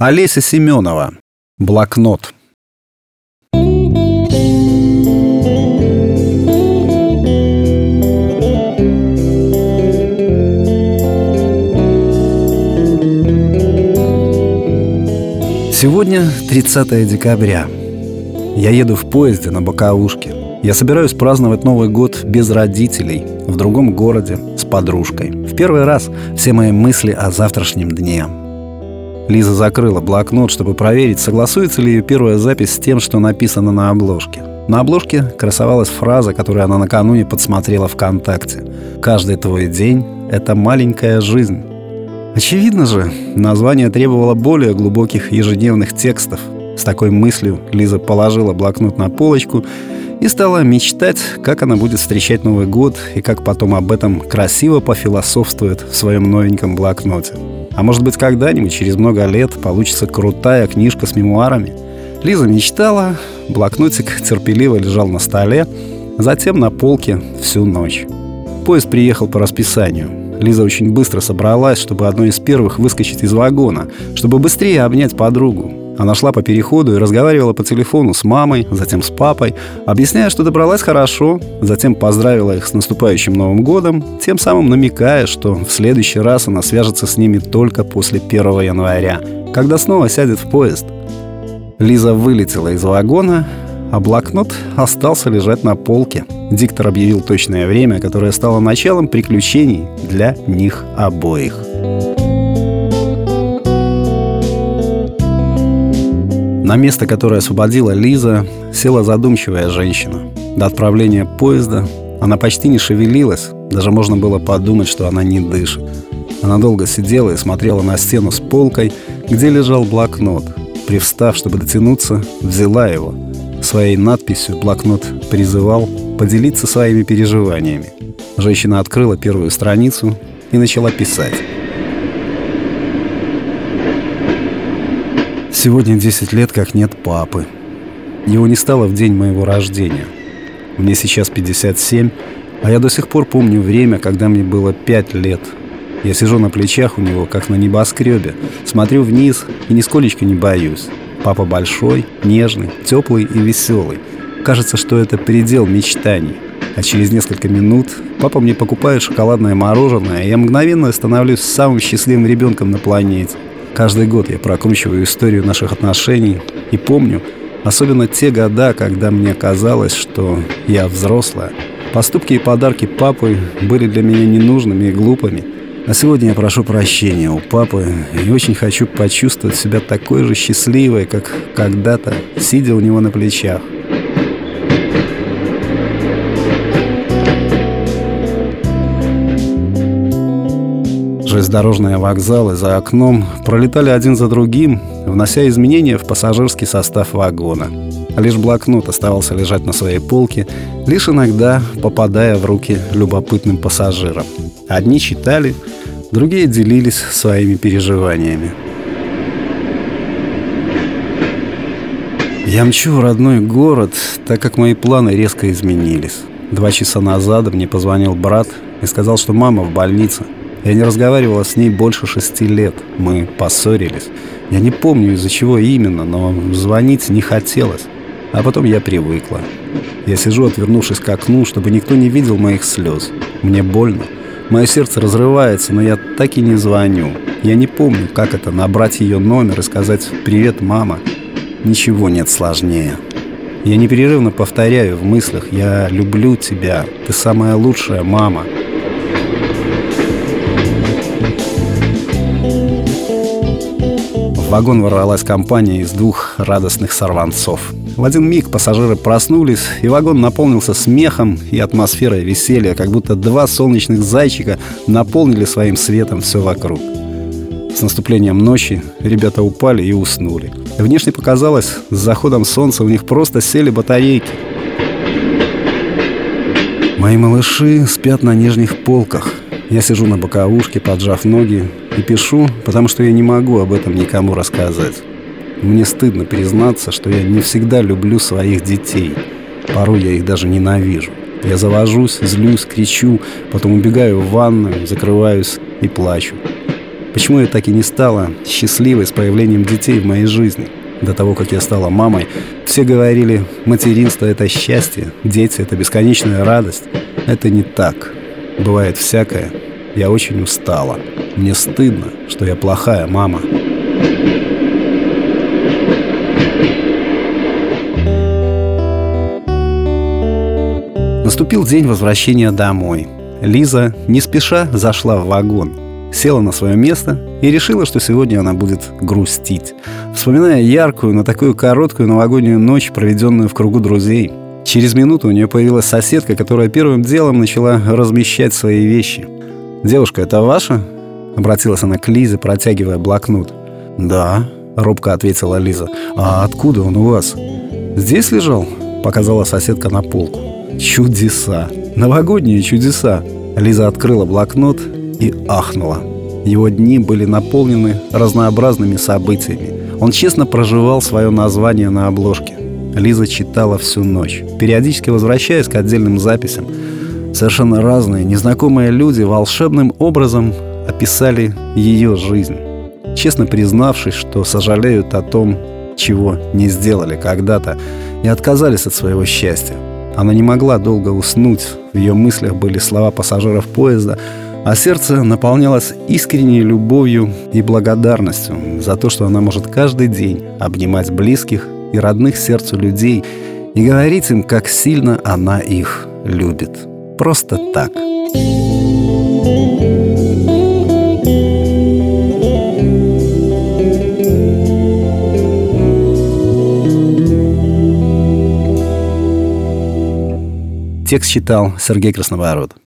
Олеся Семенова. Блокнот. Сегодня 30 декабря. Я еду в поезде на боковушке. Я собираюсь праздновать Новый год без родителей, в другом городе, с подружкой. В первый раз все мои мысли о завтрашнем дне – Лиза закрыла блокнот, чтобы проверить, согласуется ли ее первая запись с тем, что написано на обложке. На обложке красовалась фраза, которую она накануне подсмотрела ВКонтакте. «Каждый твой день — это маленькая жизнь». Очевидно же, название требовало более глубоких ежедневных текстов. С такой мыслью Лиза положила блокнот на полочку и стала мечтать, как она будет встречать Новый год и как потом об этом красиво пофилософствует в своем новеньком блокноте. А может быть, когда-нибудь, через много лет, получится крутая книжка с мемуарами. Лиза мечтала, блокнотик терпеливо лежал на столе, затем на полке всю ночь. Поезд приехал по расписанию. Лиза очень быстро собралась, чтобы одной из первых выскочить из вагона, чтобы быстрее обнять подругу. Она шла по переходу и разговаривала по телефону с мамой, затем с папой, объясняя, что добралась хорошо, затем поздравила их с наступающим Новым годом, тем самым намекая, что в следующий раз она свяжется с ними только после 1 января, когда снова сядет в поезд. Лиза вылетела из вагона, а блокнот остался лежать на полке. Диктор объявил точное время, которое стало началом приключений для них обоих. На место, которое освободила Лиза, села задумчивая женщина. До отправления поезда она почти не шевелилась, даже можно было подумать, что она не дышит. Она долго сидела и смотрела на стену с полкой, где лежал блокнот. Привстав, чтобы дотянуться, взяла его. Своей надписью блокнот призывал поделиться своими переживаниями. Женщина открыла первую страницу и начала писать. Сегодня 10 лет, как нет папы. Его не стало в день моего рождения. Мне сейчас 57, а я до сих пор помню время, когда мне было 5 лет. Я сижу на плечах у него, как на небоскребе, смотрю вниз и нисколечко не боюсь. Папа большой, нежный, теплый и веселый. Кажется, что это предел мечтаний. А через несколько минут папа мне покупает шоколадное мороженое, и я мгновенно становлюсь самым счастливым ребенком на планете. Каждый год я прокручиваю историю наших отношений и помню, особенно те года, когда мне казалось, что я взрослая. Поступки и подарки папы были для меня ненужными и глупыми. А сегодня я прошу прощения у папы и очень хочу почувствовать себя такой же счастливой, как когда-то, сидя у него на плечах. Железнодорожные вокзалы за окном пролетали один за другим, внося изменения в пассажирский состав вагона. Лишь блокнот оставался лежать на своей полке, лишь иногда попадая в руки любопытным пассажирам. Одни читали, другие делились своими переживаниями. Я мчу в родной город, так как мои планы резко изменились. Два часа назад мне позвонил брат и сказал, что мама в больнице – я не разговаривала с ней больше шести лет. Мы поссорились. Я не помню, из-за чего именно, но звонить не хотелось. А потом я привыкла. Я сижу, отвернувшись к окну, чтобы никто не видел моих слез. Мне больно. Мое сердце разрывается, но я так и не звоню. Я не помню, как это набрать ее номер и сказать «Привет, мама». Ничего нет сложнее. Я непрерывно повторяю в мыслях «Я люблю тебя, ты самая лучшая мама». Вагон ворвалась компания из двух радостных сорванцов. В один миг пассажиры проснулись, и вагон наполнился смехом и атмосферой веселья, как будто два солнечных зайчика наполнили своим светом все вокруг. С наступлением ночи ребята упали и уснули. Внешне показалось, с заходом солнца у них просто сели батарейки. Мои малыши спят на нижних полках. Я сижу на боковушке, поджав ноги, и пишу, потому что я не могу об этом никому рассказать. Мне стыдно признаться, что я не всегда люблю своих детей. Порой я их даже ненавижу. Я завожусь, злюсь, кричу, потом убегаю в ванную, закрываюсь и плачу. Почему я так и не стала счастливой с появлением детей в моей жизни? До того, как я стала мамой, все говорили, материнство — это счастье, дети — это бесконечная радость. Это не так. Бывает всякое. Я очень устала. Мне стыдно, что я плохая мама. Наступил день возвращения домой. Лиза не спеша зашла в вагон, села на свое место и решила, что сегодня она будет грустить, вспоминая яркую, но такую короткую новогоднюю ночь, проведенную в кругу друзей. Через минуту у нее появилась соседка, которая первым делом начала размещать свои вещи. «Девушка, это ваша?» — обратилась она к Лизе, протягивая блокнот. «Да», — робко ответила Лиза. «А откуда он у вас?» «Здесь лежал?» — показала соседка на полку. Чудеса. Новогодние чудеса. Лиза открыла блокнот и ахнула. Его дни были наполнены разнообразными событиями. Он честно проживал свое название на обложке. Лиза читала всю ночь, периодически возвращаясь к отдельным записям. Совершенно разные, незнакомые люди волшебным образом описали ее жизнь, честно признавшись, что сожалеют о том, чего не сделали когда-то, и отказались от своего счастья. Она не могла долго уснуть. В ее мыслях были слова пассажиров поезда, а сердце наполнялось искренней любовью и благодарностью за то, что она может каждый день обнимать близких и родных сердцу людей и говорить им, как сильно она их любит. Просто так. Текст читал Сергей Красновород.